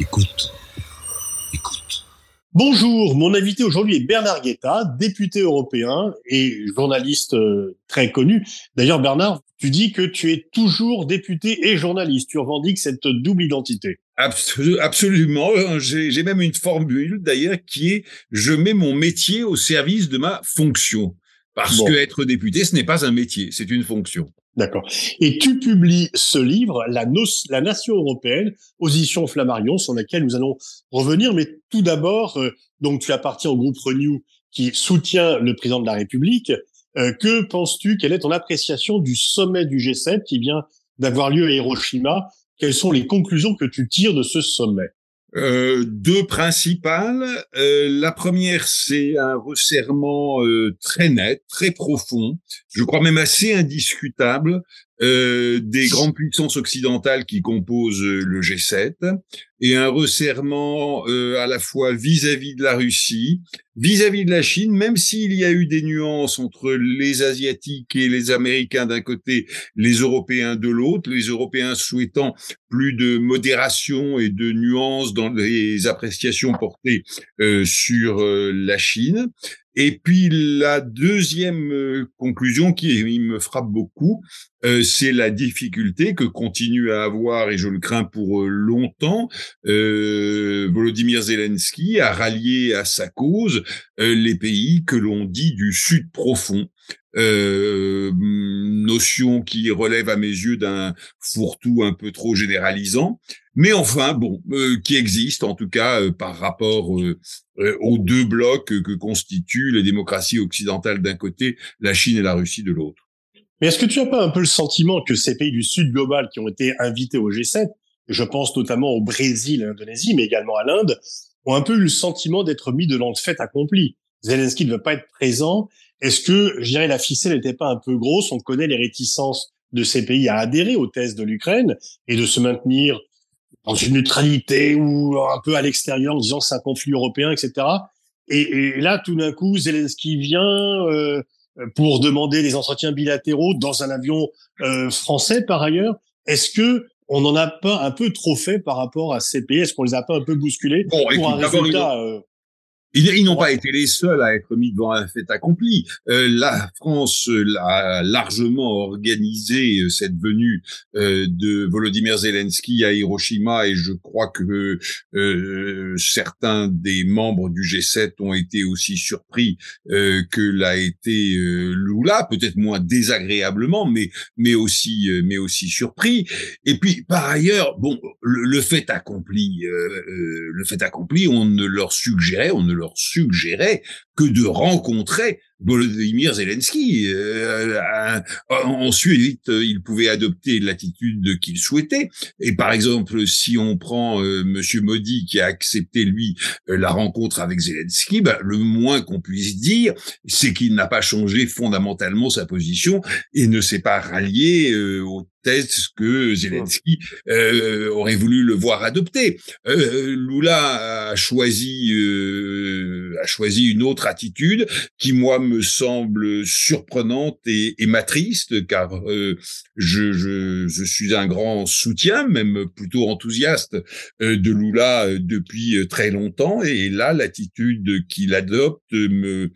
Écoute. Écoute. Bonjour, mon invité aujourd'hui est Bernard Guetta, député européen et journaliste euh, très connu. D'ailleurs, Bernard, tu dis que tu es toujours député et journaliste. Tu revendiques cette double identité. Absolument. J'ai même une formule d'ailleurs qui est je mets mon métier au service de ma fonction. Parce que être député, ce n'est pas un métier, c'est une fonction. D'accord. Et tu publies ce livre, La, la Nation européenne, position Flammarion, sur laquelle nous allons revenir. Mais tout d'abord, euh, donc tu appartiens au groupe Renew qui soutient le président de la République. Euh, que penses-tu Quelle est ton appréciation du sommet du G7 qui vient d'avoir lieu à Hiroshima? Quelles sont les conclusions que tu tires de ce sommet? Euh, deux principales. Euh, la première, c'est un resserrement euh, très net, très profond, je crois même assez indiscutable, euh, des grandes puissances occidentales qui composent euh, le G7 et un resserrement euh, à la fois vis-à-vis de la Russie, vis-à-vis de la Chine, même s'il y a eu des nuances entre les Asiatiques et les Américains d'un côté, les Européens de l'autre, les Européens souhaitant plus de modération et de nuances dans les appréciations portées sur la Chine. Et puis la deuxième euh, conclusion qui me frappe beaucoup, euh, c'est la difficulté que continue à avoir, et je le crains pour euh, longtemps, Volodymyr Zelensky à rallier à sa cause les pays que l'on dit du Sud profond, euh, notion qui relève à mes yeux d'un fourre-tout un peu trop généralisant, mais enfin bon, euh, qui existe en tout cas euh, par rapport euh, aux deux blocs que constituent les démocraties occidentales d'un côté, la Chine et la Russie de l'autre. Mais est-ce que tu as pas un peu le sentiment que ces pays du Sud global qui ont été invités au G7, je pense notamment au Brésil, à l'Indonésie, mais également à l'Inde, ont un peu eu le sentiment d'être mis le fait accompli? Zelensky ne veut pas être présent est-ce que, je dirais, la ficelle n'était pas un peu grosse? On connaît les réticences de ces pays à adhérer aux thèses de l'Ukraine et de se maintenir dans une neutralité ou un peu à l'extérieur en disant que c'est un conflit européen, etc. Et, là, tout d'un coup, Zelensky vient euh, pour demander des entretiens bilatéraux dans un avion euh, français, par ailleurs. Est-ce que on n'en a pas un peu trop fait par rapport à ces pays? Est-ce qu'on les a pas un peu bousculés pour un résultat ils, n'ont pas été les seuls à être mis devant un fait accompli. Euh, la France a largement organisé euh, cette venue euh, de Volodymyr Zelensky à Hiroshima et je crois que euh, certains des membres du G7 ont été aussi surpris euh, que l'a été Lula, peut-être moins désagréablement, mais mais aussi mais aussi surpris. Et puis par ailleurs, bon, le, le fait accompli, le fait accompli, on ne leur suggérait, on ne leur suggérait que de rencontrer Volodymyr Zelensky. Euh, ensuite, il pouvait adopter l'attitude qu'il souhaitait. Et par exemple, si on prend euh, Monsieur Modi qui a accepté lui euh, la rencontre avec Zelensky, bah, le moins qu'on puisse dire, c'est qu'il n'a pas changé fondamentalement sa position et ne s'est pas rallié euh, aux thèses que Zelensky euh, aurait voulu le voir adopter. Lula a choisi a choisi une autre attitude qui moi me semble surprenante et, et m'attriste car euh, je, suis un grand soutien, même plutôt enthousiaste euh, de Lula euh, depuis très longtemps et là l'attitude qu'il adopte me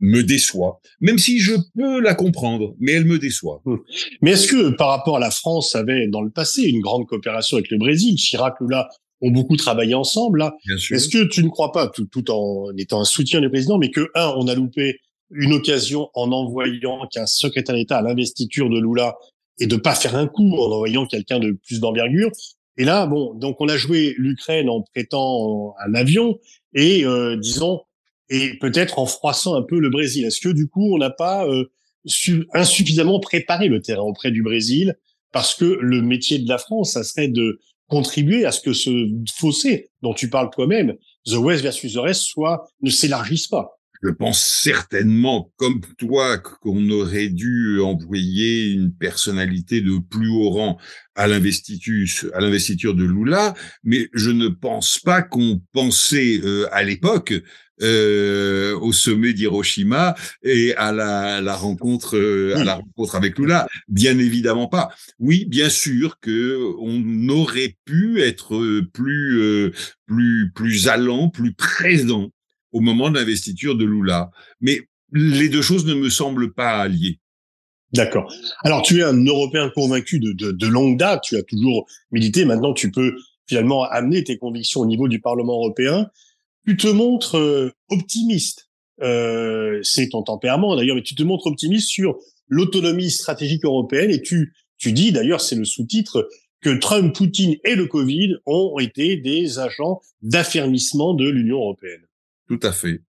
me déçoit, même si je peux la comprendre, mais elle me déçoit. Hum. Mais est-ce que par rapport à la France avait dans le passé une grande coopération avec le Brésil? Chirac, Lula ont beaucoup travaillé ensemble là. Est-ce que tu ne crois pas, tout, tout en étant un soutien du président, mais que un, on a loupé une occasion en envoyant qu'un secrétaire d'État à l'investiture de Lula et de pas faire un coup en envoyant quelqu'un de plus d'envergure? Et là, bon, donc on a joué l'Ukraine en prêtant un avion et euh, disons et peut-être en froissant un peu le Brésil. Est-ce que du coup on n'a pas euh, insuffisamment préparé le terrain auprès du Brésil? Parce que le métier de la France, ça serait de contribuer à ce que ce fossé dont tu parles toi-même, The West versus the Rest, soit ne s'élargisse pas. Je pense certainement, comme toi, qu'on aurait dû envoyer une personnalité de plus haut rang à l'investiture, de Lula, mais je ne pense pas qu'on pensait euh, à l'époque euh, au sommet d'Hiroshima et à la, la rencontre euh, à la rencontre avec Lula. Bien évidemment pas. Oui, bien sûr que on aurait pu être plus plus plus allant, plus présent au moment de l'investiture de Lula. Mais les deux choses ne me semblent pas liées. D'accord. Alors, tu es un Européen convaincu de, de, de, longue date, tu as toujours milité, maintenant tu peux finalement amener tes convictions au niveau du Parlement européen. Tu te montres euh, optimiste, euh, c'est ton tempérament d'ailleurs, mais tu te montres optimiste sur l'autonomie stratégique européenne et tu, tu dis d'ailleurs, c'est le sous-titre, que Trump, Poutine et le Covid ont été des agents d'affermissement de l'Union européenne. Tout à fait.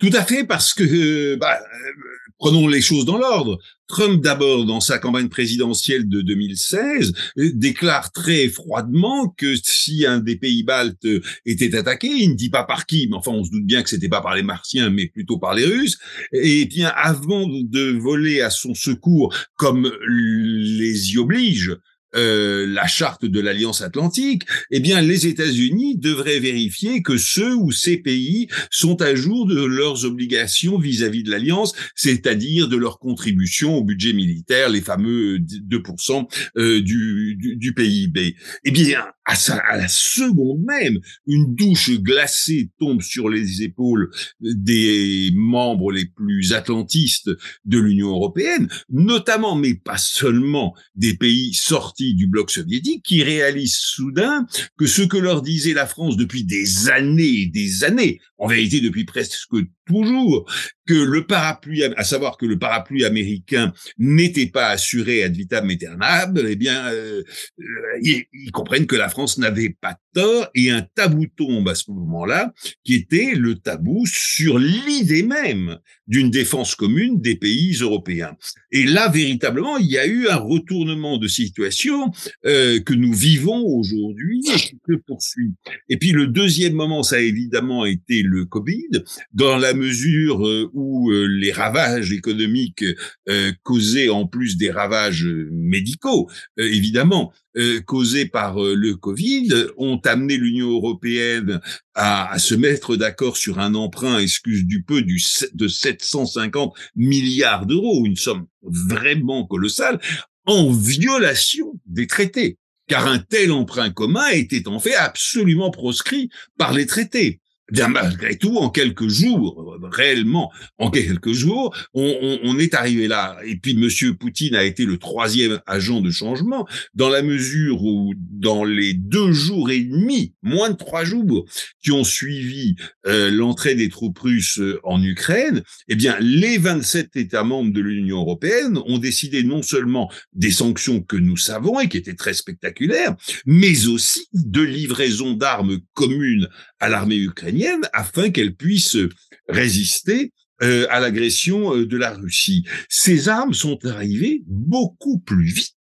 Tout à fait parce que, bah, euh, prenons les choses dans l'ordre. Trump, d'abord, dans sa campagne présidentielle de 2016, euh, déclare très froidement que si un des pays baltes était attaqué, il ne dit pas par qui, mais enfin, on se doute bien que c'était pas par les Martiens, mais plutôt par les Russes. Et bien, avant de voler à son secours, comme les y oblige, euh, la charte de l'Alliance Atlantique, eh bien, les États-Unis devraient vérifier que ceux ou ces pays sont à jour de leurs obligations vis-à-vis de l'Alliance, c'est-à-dire de leur contribution au budget militaire, les fameux 2% euh, du, du, du PIB. Eh bien, à, à la seconde même, une douche glacée tombe sur les épaules des membres les plus atlantistes de l'Union européenne, notamment, mais pas seulement, des pays sortis du bloc soviétique, qui réalisent soudain que ce que leur disait la France depuis des années et des années, en vérité depuis presque toujours, que le parapluie, à savoir que le parapluie américain n'était pas assuré ad vitam aeternam, eh bien, euh, ils, ils, comprennent que la France n'avait pas tort et un tabou tombe à ce moment-là, qui était le tabou sur l'idée même d'une défense commune des pays européens. Et là, véritablement, il y a eu un retournement de situation euh, que nous vivons aujourd'hui et qui se poursuit. Et puis le deuxième moment, ça a évidemment été le Covid, dans la mesure euh, où euh, les ravages économiques euh, causés en plus des ravages médicaux, évidemment, causés par le Covid, ont amené l'Union européenne à, à, se mettre d'accord sur un emprunt, excuse du peu, du, de 750 milliards d'euros, une somme vraiment colossale, en violation des traités. Car un tel emprunt commun était en fait absolument proscrit par les traités. Malgré tout, en quelques jours, réellement, en quelques jours, on, on, on, est arrivé là. Et puis, Monsieur Poutine a été le troisième agent de changement, dans la mesure où, dans les deux jours et demi, moins de trois jours, qui ont suivi euh, l'entrée des troupes russes euh, en Ukraine, eh bien, les 27 États membres de l'Union européenne ont décidé non seulement des sanctions que nous savons et qui étaient très spectaculaires, mais aussi de livraison d'armes communes à l'armée ukrainienne afin qu'elle puisse résister euh, à l'agression euh, de la Russie. Ces armes sont arrivées beaucoup plus vite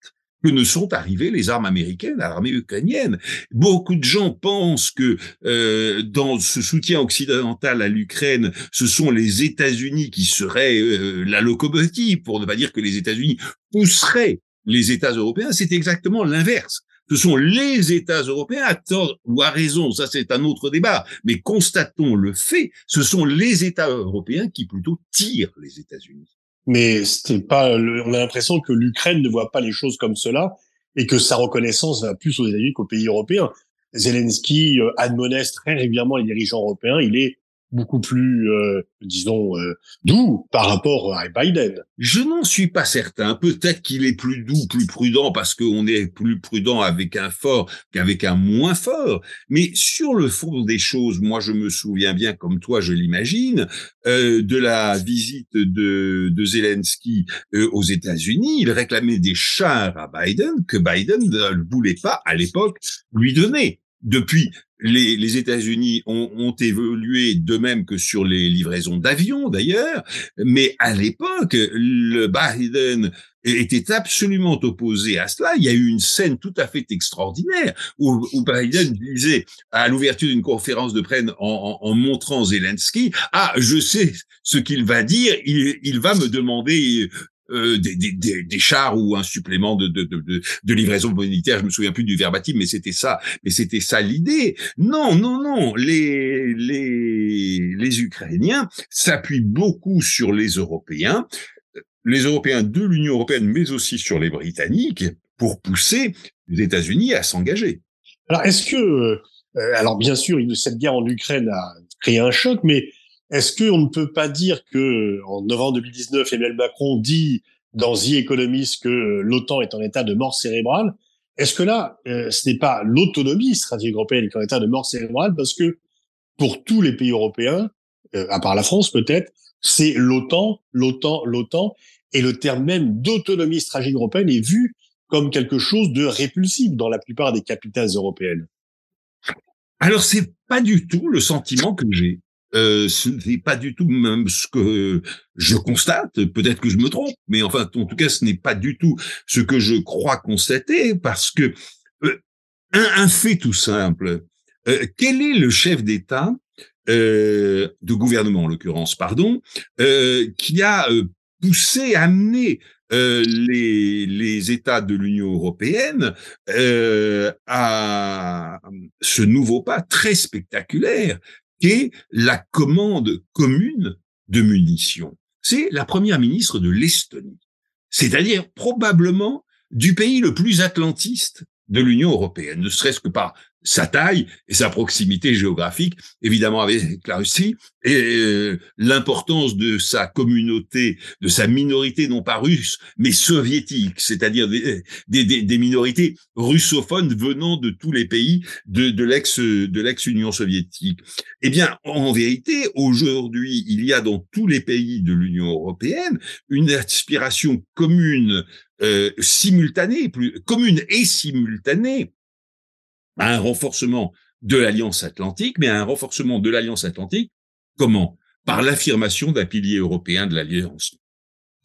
que ne sont arrivées les armes américaines à l'armée ukrainienne. Beaucoup de gens pensent que euh, dans ce soutien occidental à l'Ukraine, ce sont les États-Unis qui seraient la locomotive, pour ne pas dire que les États-Unis pousseraient les États européens. C'est exactement l'inverse ce sont les États européens, à tort ou à raison, ça c'est un autre débat, mais constatons le fait, ce sont les États européens qui plutôt tirent les États-Unis. Mais c'est pas, on a l'impression que l'Ukraine ne voit pas les choses comme cela et que sa reconnaissance va plus aux États-Unis qu'aux pays européens. Zelensky euh, admoneste très régulièrement les dirigeants européens. Il est beaucoup plus, euh, disons, euh, doux par rapport à Biden. Je n'en suis pas certain. Peut-être qu'il est plus doux, plus prudent, parce qu'on est plus prudent avec un fort qu'avec un moins fort. Mais sur le fond des choses, moi, je me souviens bien, comme toi, je l'imagine, euh, de la visite de, de Zelensky euh, aux États-Unis. Il réclamait des chars à Biden que Biden ne voulait pas, à l'époque, lui donner. Depuis, les, États-Unis ont, évolué de même que sur les livraisons d'avions d'ailleurs, mais à l'époque, le Biden était absolument opposé à cela. Il y a eu une scène tout à fait extraordinaire où, Biden disait à l'ouverture d'une conférence de presse en, montrant Zelensky, ah, je sais ce qu'il va dire, il va me demander euh, des, des, des, chars ou un supplément de, de, de, de livraison humanitaire. Je me souviens plus du verbatim, mais c'était ça. Mais c'était ça l'idée. Non, non, non. Les, les, les Ukrainiens s'appuient beaucoup sur les Européens, les Européens de l'Union européenne, mais aussi sur les Britanniques, pour pousser les États-Unis à s'engager. Alors, est-ce que, euh, alors bien sûr, cette guerre en Ukraine a créé un choc, mais est-ce qu'on ne peut pas dire que en novembre 2019, Emmanuel Macron dit dans The Economist que l'OTAN est en état de mort cérébrale Est-ce que là, euh, ce n'est pas l'autonomie stratégique européenne qui est en état de mort cérébrale parce que pour tous les pays européens, euh, à part la France peut-être, c'est l'OTAN, l'OTAN, l'OTAN, et le terme même d'autonomie stratégique européenne est vu comme quelque chose de répulsif dans la plupart des capitales européennes. Alors c'est pas du tout le sentiment que j'ai. Euh, ce n'est pas du tout même ce que je constate. Peut-être que je me trompe, mais enfin, en tout cas, ce n'est pas du tout ce que je crois constater, parce que euh, un, fait tout simple. Euh, quel est le chef d'État de gouvernement, en l'occurrence, pardon, qui a poussé, amené les, États de l'Union européenne à ce nouveau pas très spectaculaire est la commande commune de munitions. C'est la première ministre de l'Estonie, c'est-à-dire probablement du pays le plus atlantiste de l'Union européenne, ne serait-ce que par sa taille et sa proximité géographique, évidemment avec la Russie, et euh, l'importance de sa communauté, de sa minorité non pas russe, mais soviétique, c'est-à-dire des, minorités russophones venant de tous les pays de, de l'ex de l'ex-Union soviétique. Eh bien, en vérité, aujourd'hui, il y a dans tous les pays de l'Union européenne une aspiration commune euh, simultanée, plus commune et simultanée à un renforcement de l'Alliance atlantique, mais à un renforcement de l'Alliance atlantique, comment? Par l'affirmation d'un pilier européen de l'Alliance.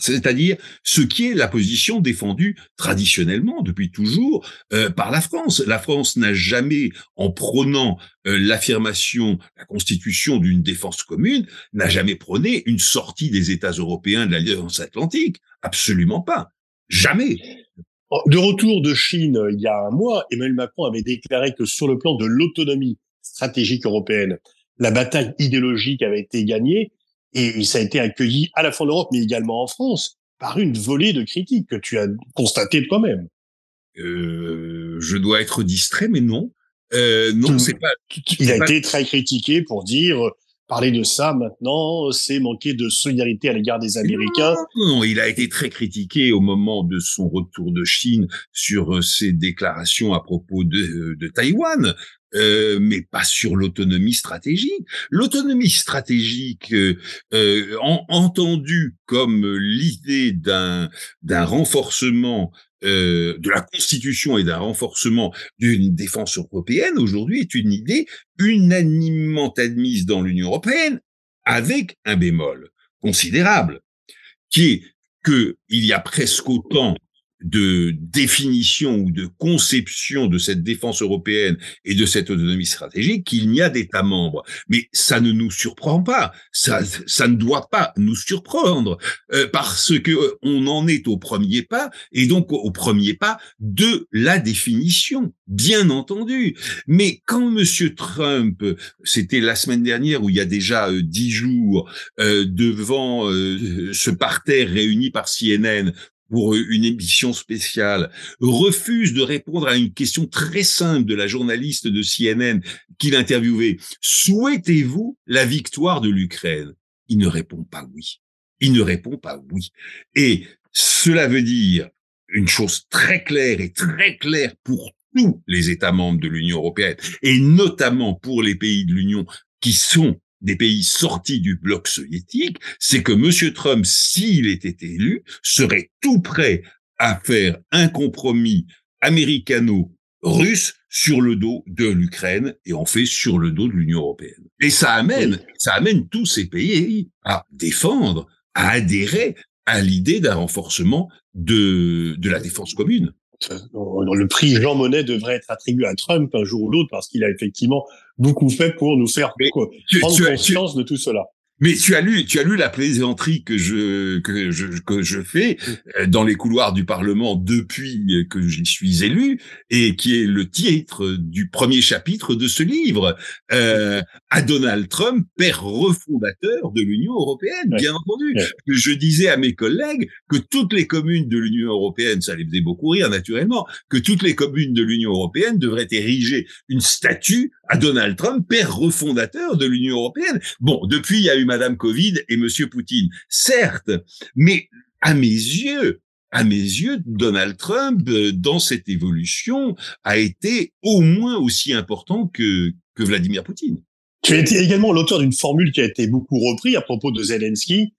C'est-à-dire ce qui est la position défendue traditionnellement depuis toujours euh, par la France. La France n'a jamais, en prônant euh, l'affirmation, la constitution d'une défense commune, n'a jamais prôné une sortie des États européens de l'Alliance atlantique. Absolument pas. Jamais. De retour de Chine il y a un mois, Emmanuel Macron avait déclaré que sur le plan de l'autonomie stratégique européenne, la bataille idéologique avait été gagnée et ça a été accueilli à la fois en Europe mais également en France par une volée de critiques que tu as constatées toi-même. Euh, je dois être distrait, mais non. Euh, non, c'est pas. Il a été très critiqué pour dire parler de ça maintenant, c'est manquer de solidarité à l'égard des Américains. Non, il a été très critiqué au moment de son retour de Chine sur euh, ses déclarations à propos de, euh, de Taïwan. Euh, mais pas sur l'autonomie stratégique. L'autonomie stratégique, euh, euh entendue comme l'idée d'un renforcement euh, de la Constitution et d'un renforcement d'une défense européenne aujourd'hui est une idée unanimement admise dans l'Union européenne avec un bémol considérable, qui est que il y a presque autant de définition ou de conception de cette défense européenne et de cette autonomie stratégique qu'il n'y a d'États membres. Mais ça ne nous surprend pas, ça, ça ne doit pas nous surprendre euh, parce que euh, on en est au premier pas et donc au premier pas de la définition, bien entendu. Mais quand Monsieur Trump, c'était la semaine dernière où il y a déjà euh, dix jours, devant ce parterre réuni par CNN pour une émission spéciale, refuse de répondre à une question très simple de la journaliste de CNN qu'il interviewait. Souhaitez-vous la victoire de l'Ukraine? Il ne répond pas oui. Il ne répond pas oui. Et cela veut dire une chose très claire et très claire pour tous les États membres de l'Union européenne, et notamment pour les pays de l'Union qui sont des pays sortis du bloc soviétique, c'est que M. Trump, s'il était élu, serait tout prêt à faire un compromis américano-russe sur le dos de l'Ukraine et en fait sur le dos de l'Union européenne. Et ça amène, ça amène tous ces pays à défendre, à adhérer à l'idée d'un renforcement de, de la défense commune. Le prix Jean Monnet devrait être attribué à Trump un jour ou l'autre parce qu'il a effectivement beaucoup fait pour nous faire prendre conscience de tout cela. Mais tu as lu, tu as lu la plaisanterie que je que je que je fais euh, dans les couloirs du Parlement depuis que j'y suis élu et qui est le titre du premier chapitre de ce livre euh, à Donald Trump, père refondateur de l'Union européenne, bien entendu. Je disais à mes collègues que toutes les communes de l'Union européenne, ça les faisait beaucoup rire naturellement, que toutes les communes de l'Union européenne devraient ériger une statue à Donald Trump, père refondateur de l'Union européenne. Bon, depuis il y a eu Madame Covid et Monsieur Poutine. Certes, mais à mes yeux, à mes yeux, Donald Trump, euh, dans cette évolution, a été au moins aussi important que, que Vladimir Poutine. Tu es également l'auteur d'une formule qui a été beaucoup reprise à propos de Zelensky.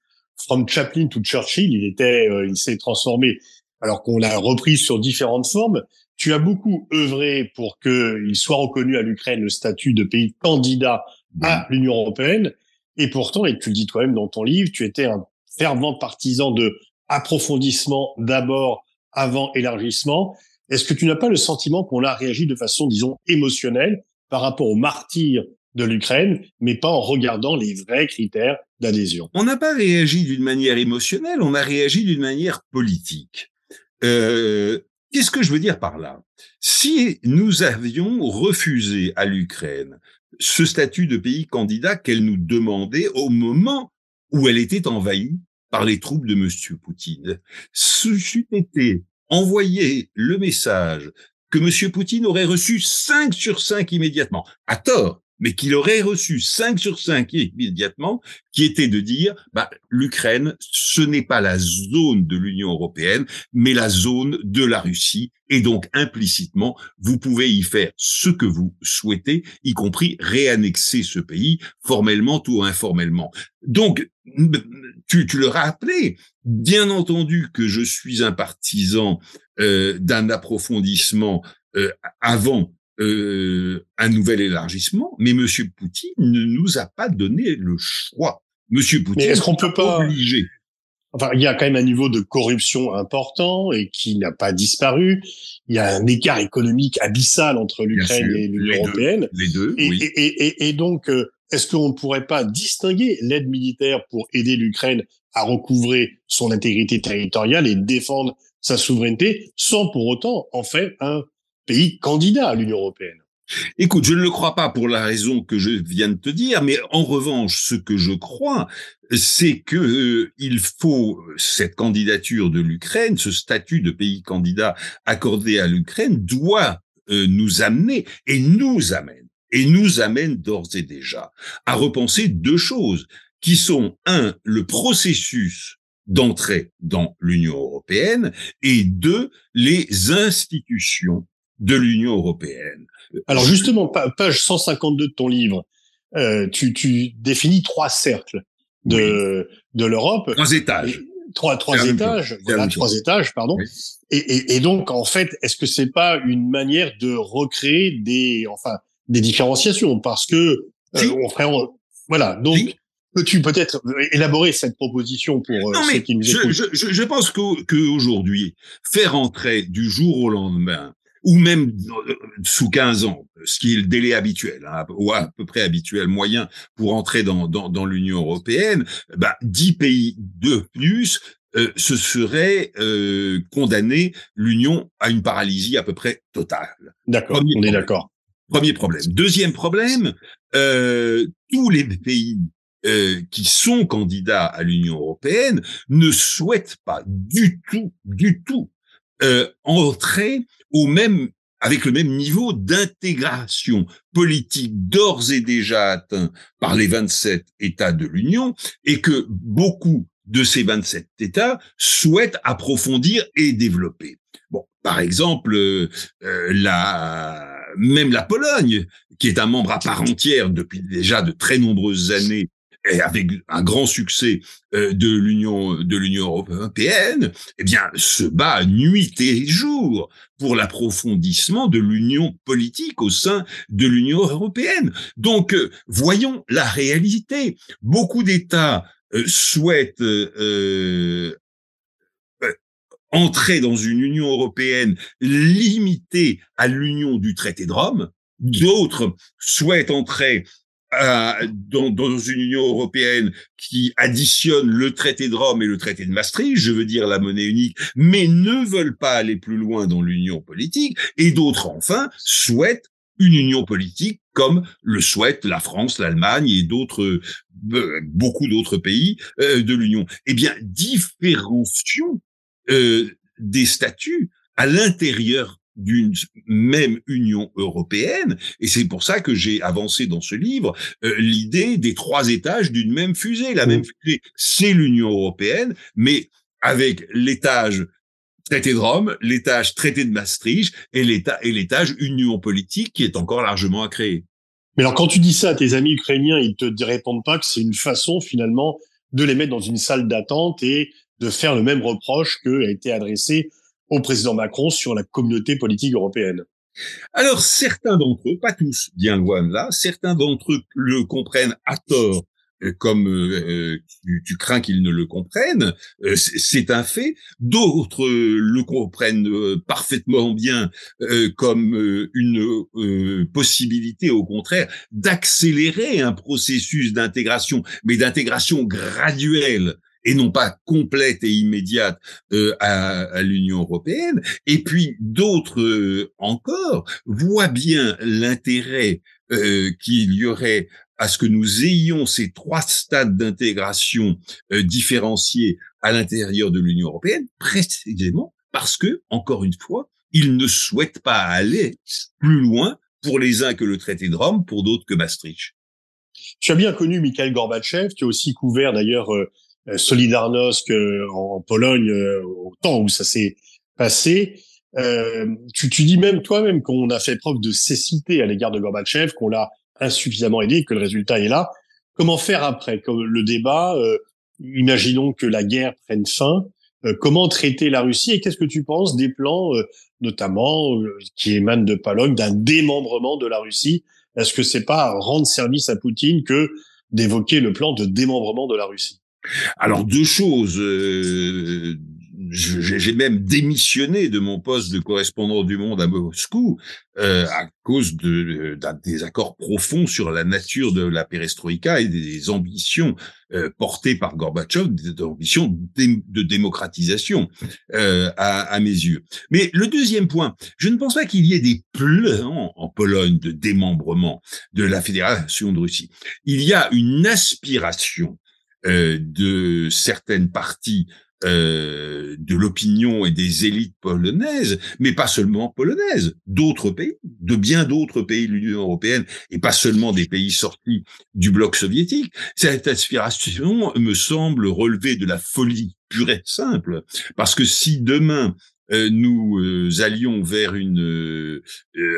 From Chaplin to Churchill, il était, euh, il s'est transformé, alors qu'on l'a repris sur différentes formes. Tu as beaucoup œuvré pour qu'il soit reconnu à l'Ukraine le statut de pays candidat à l'Union européenne. Et pourtant, et tu le dis toi-même dans ton livre, tu étais un fervent partisan de approfondissement d'abord avant élargissement. Est-ce que tu n'as pas le sentiment qu'on a réagi de façon, disons, émotionnelle par rapport aux martyrs de l'Ukraine, mais pas en regardant les vrais critères d'adhésion? On n'a pas réagi d'une manière émotionnelle, on a réagi d'une manière politique. Euh, Qu'est-ce que je veux dire par là? Si nous avions refusé à l'Ukraine ce statut de pays candidat qu'elle nous demandait au moment où elle était envahie par les troupes de M. Poutine. Ce c'eût été envoyer le message que M. Poutine aurait reçu 5 sur 5 immédiatement, à tort, mais qu'il aurait reçu 5 sur 5 immédiatement, qui était de dire, bah, l'Ukraine, ce n'est pas la zone de l'Union européenne, mais la zone de la Russie. Et donc, implicitement, vous pouvez y faire ce que vous souhaitez, y compris réannexer ce pays, formellement ou informellement. Donc, tu, tu le rappelé, bien entendu que je suis un partisan euh, d'un approfondissement euh, avant euh, un nouvel élargissement, mais Monsieur Poutine ne nous a pas donné le choix. Monsieur Poutine est-ce qu'on peut pas obligé. Enfin, il y a quand même un niveau de corruption important et qui n'a pas disparu. Il y a un écart économique abyssal entre l'Ukraine et l'Union européenne. les deux, et, oui. et, et, et, donc, euh, est-ce qu'on ne pourrait pas distinguer l'aide militaire pour aider l'Ukraine à recouvrer son intégrité territoriale et défendre sa souveraineté sans pour autant en faire un pays candidat à l'Union européenne. Écoute, je ne le crois pas pour la raison que je viens de te dire, mais en revanche, ce que je crois, c'est que euh, il faut cette candidature de l'Ukraine, ce statut de pays candidat accordé à l'Ukraine doit euh, nous amener et nous amène et nous amène d'ores et déjà à repenser deux choses qui sont un le processus d'entrée dans l'Union européenne et deux les institutions de l'Union européenne. Alors justement, page 152 de ton livre, euh, tu, tu, définis trois cercles de, de l'Europe. Trois étages. trois trois étages, voilà, trois étages, pardon. Et, et, et, donc, en fait, est-ce que c'est pas une manière de recréer des, enfin, des différenciations? Parce que euh, on ferait, voilà. Donc, peux-tu peut-être élaborer cette proposition pour euh, non, ceux qui nous écoutent? je, je, je pense qu'aujourd'hui, faire entrer du jour au lendemain ou même euh, sous 15 ans, ce qui est le délai habituel, hein, ou à peu près habituel moyen pour entrer dans, dans, dans l'Union européenne, bah, 10 pays de plus, euh, ce serait euh, condamner l'Union à une paralysie à peu près totale. D'accord, on problème. est d'accord. Premier problème. Deuxième problème, euh, tous les pays euh, qui sont candidats à l'Union européenne ne souhaitent pas du tout, du tout euh, entrer au même avec le même niveau d'intégration politique d'ores et déjà atteint par les 27 États de l'Union et que beaucoup de ces 27 États souhaitent approfondir et développer. Bon, par exemple, euh, la même la Pologne, qui est un membre à part entière depuis déjà de très nombreuses années et avec un grand succès euh, de l'Union de l'Union européenne, eh bien, se bat nuit et jour pour l'approfondissement de l'union politique au sein de l'Union européenne. Donc, euh, voyons la réalité. Beaucoup d'États euh, souhaitent entrer dans une Union européenne limitée à l'union du traité de Rome. D'autres souhaitent entrer dans, une Union européenne qui additionne le traité de Rome et le traité de Maastricht, je veux dire la monnaie unique, mais ne veulent pas aller plus loin dans l'union politique, et d'autres enfin souhaitent une union politique comme le souhaitent la France, l'Allemagne et d'autres, euh, beaucoup d'autres pays euh, de l'Union. Eh bien, différencions euh, des statuts à l'intérieur d'une même Union européenne, et c'est pour ça que j'ai avancé dans ce livre euh, l'idée des trois étages d'une même fusée. La même fusée, c'est l'Union européenne, mais avec l'étage traité de Rome, l'étage traité de Maastricht et l'étage Union politique qui est encore largement à créer. Mais alors quand tu dis ça à tes amis ukrainiens, ils te répondent pas que c'est une façon finalement de les mettre dans une salle d'attente et de faire le même reproche que a été adressé au président Macron sur la communauté politique européenne. Alors certains d'entre eux, pas tous, bien loin de là, certains d'entre eux le comprennent à tort euh, comme euh, tu, crains qu'ils ne le comprennent, euh, c'est un fait. D'autres le comprennent parfaitement bien comme une possibilité, au contraire, d'accélérer un processus d'intégration, mais d'intégration graduelle et non pas complète et immédiate euh, à, à l'Union européenne. Et puis d'autres euh, encore voient bien l'intérêt euh, qu'il y aurait à ce que nous ayons ces trois stades d'intégration différenciés à l'intérieur de l'Union européenne, précisément parce que, encore une fois, ils ne souhaitent pas aller plus loin pour les uns que le traité de Rome, pour d'autres que Maastricht. Tu as bien connu Mikhail Gorbatchev, tu as aussi couvert d'ailleurs euh, Solidarnosc en Pologne euh, au temps où ça s'est passé. Euh, tu, tu, dis même toi-même qu'on a fait preuve de cécité à l'égard de Gorbatchev, qu'on l'a insuffisamment aidé, que le résultat est là. Comment faire après Comme le débat, imaginons que la guerre prenne fin. comment traiter la Russie et qu'est-ce que tu penses des plans, notamment qui émanent de Pologne, d'un démembrement de la Russie? Est-ce que c'est pas rendre service à Poutine que d'évoquer le plan de démembrement de la Russie? Alors deux choses. Euh, j'ai même démissionné de mon poste de correspondant du Monde à Moscou euh, à cause de, des accords profonds sur la nature de la perestroïka et des ambitions euh, portées par Gorbatchev, des ambitions de, démocratisation euh, à, à, mes yeux. Mais le deuxième point, je ne pense pas qu'il y ait des plans en Pologne de démembrement de la Fédération de Russie. Il y a une aspiration euh, de certaines parties euh, de l'opinion et des élites polonaises, mais pas seulement polonaises, d'autres pays, de bien d'autres pays de l'Union européenne, et pas seulement des pays sortis du bloc soviétique. Cette aspiration me semble relever de la folie pure et simple, parce que si demain euh, nous euh, allions vers une euh,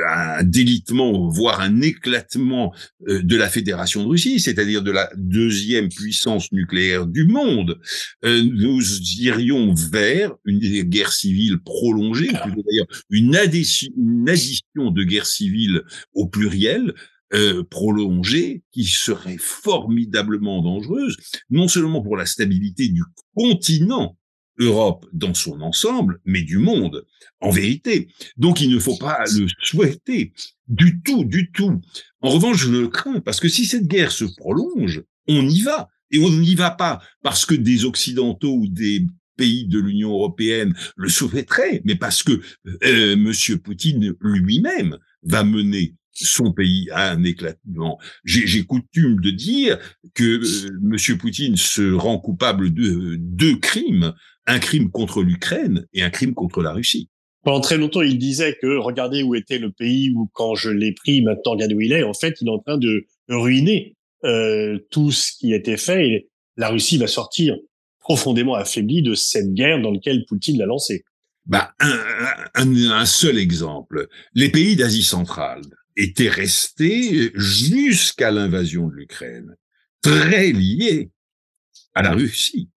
un délitement, voire un éclatement de la Fédération de Russie, c'est-à-dire de la deuxième puissance nucléaire du monde, nous irions vers une guerre civile prolongée, d'ailleurs une addition, une addition de guerre civile au pluriel, euh, prolongée qui serait formidablement dangereuse, non seulement pour la stabilité du continent Europe dans son ensemble, mais du monde, en vérité. Donc il ne faut pas le souhaiter du tout, du tout. En revanche, je le crains, parce que si cette guerre se prolonge, on y va. Et on n'y va pas parce que des Occidentaux ou des pays de l'Union européenne le souhaiteraient, mais parce que euh, Monsieur Poutine lui-même va mener son pays à un éclatement. J'ai coutume de dire que euh, Monsieur Poutine se rend coupable de deux crimes un crime contre l'Ukraine et un crime contre la Russie. Pendant très longtemps, il disait que regardez où était le pays où quand je l'ai pris, maintenant regardez où il est. En fait, il est en train de ruiner euh, tout ce qui été fait et la Russie va sortir profondément affaiblie de cette guerre dans laquelle Poutine l'a lancée. Bah, un, un, un seul exemple. Les pays d'Asie centrale étaient restés jusqu'à l'invasion de l'Ukraine très liés à la Russie.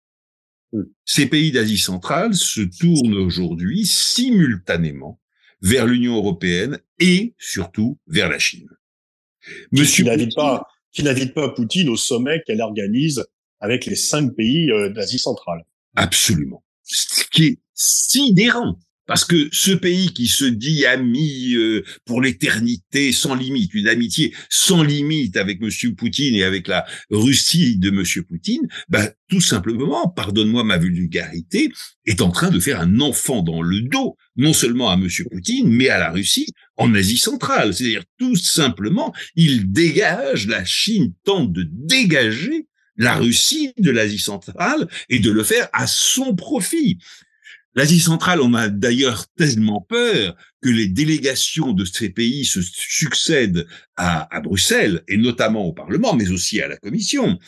Ces pays d'Asie centrale se tournent aujourd'hui simultanément vers l'Union européenne et surtout vers la Chine. Monsieur qui n'invite pas, qui n'invite pas Poutine au sommet qu'elle organise avec les cinq pays euh, d'Asie centrale. Absolument. Ce qui est sidérant. Parce que ce pays qui se dit ami euh, pour l'éternité sans limite, une amitié sans limite avec Monsieur Poutine et avec la Russie de Monsieur Poutine, bah, tout simplement, pardonne-moi ma vulgarité, est en train de faire un enfant dans le dos, non seulement à Monsieur Poutine, mais à la Russie en Asie centrale. C'est-à-dire tout simplement, il dégage, la Chine tente de dégager la Russie de l'Asie centrale et de le faire à son profit. L'Asie centrale, on a d'ailleurs tellement peur que les délégations de ces pays se succèdent à, à Bruxelles, et notamment au Parlement, mais aussi à la Commission,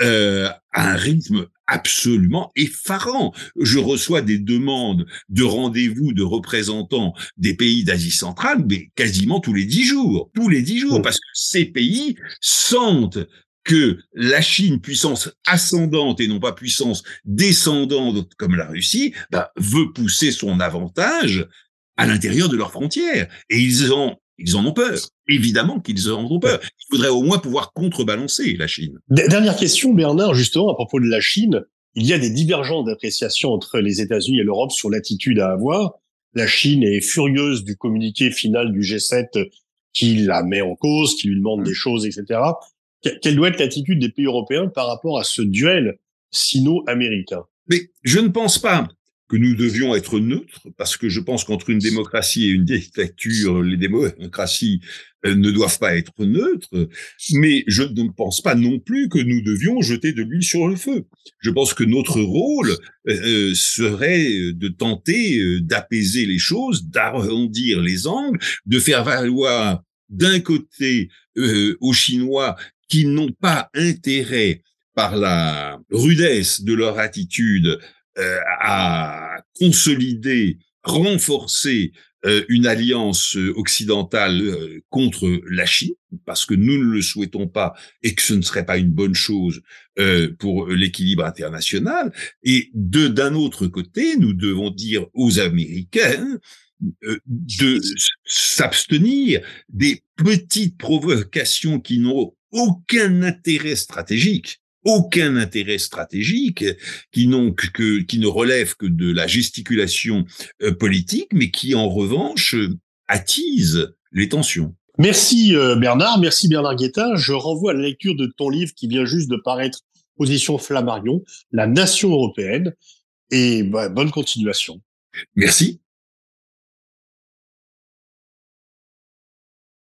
euh, à un rythme absolument effarant. Je reçois des demandes de rendez-vous de représentants des pays d'Asie centrale, mais quasiment tous les dix jours, tous les dix jours, parce que ces pays sentent que la Chine, puissance ascendante et non pas puissance descendante comme la Russie, bah, veut pousser son avantage à l'intérieur de leurs frontières. Et ils en, ils en ont peur. Évidemment qu'ils en ont peur. Il faudrait au moins pouvoir contrebalancer la Chine. Dernière question, Bernard, justement, à propos de la Chine. Il y a des divergences d'appréciation entre les États-Unis et l'Europe sur l'attitude à avoir. La Chine est furieuse du communiqué final du G7 qui la met en cause, qui lui demande des choses, etc. Quelle doit être l'attitude des pays européens par rapport à ce duel sino-américain? Mais je ne pense pas que nous devions être neutres, parce que je pense qu'entre une démocratie et une dictature, les démocraties euh, ne doivent pas être neutres, mais je ne pense pas non plus que nous devions jeter de l'huile sur le feu. Je pense que notre rôle euh, serait de tenter d'apaiser les choses, d'arrondir les angles, de faire valoir d'un côté euh, aux Chinois qui n'ont pas intérêt par la rudesse de leur attitude euh, à consolider, renforcer euh, une alliance occidentale euh, contre la Chine, parce que nous ne le souhaitons pas et que ce ne serait pas une bonne chose pour l'équilibre international. Et de d'un autre côté, nous devons dire aux Américains de s'abstenir des petites provocations qui n'ont aucun intérêt stratégique, aucun intérêt stratégique, qui n'ont que, qui ne relèvent que de la gesticulation euh, politique, mais qui en revanche attisent les tensions. Merci euh, Bernard, merci Bernard Guetta. Je renvoie à la lecture de ton livre qui vient juste de paraître, Position Flammarion, la nation européenne, et bah, bonne continuation. Merci.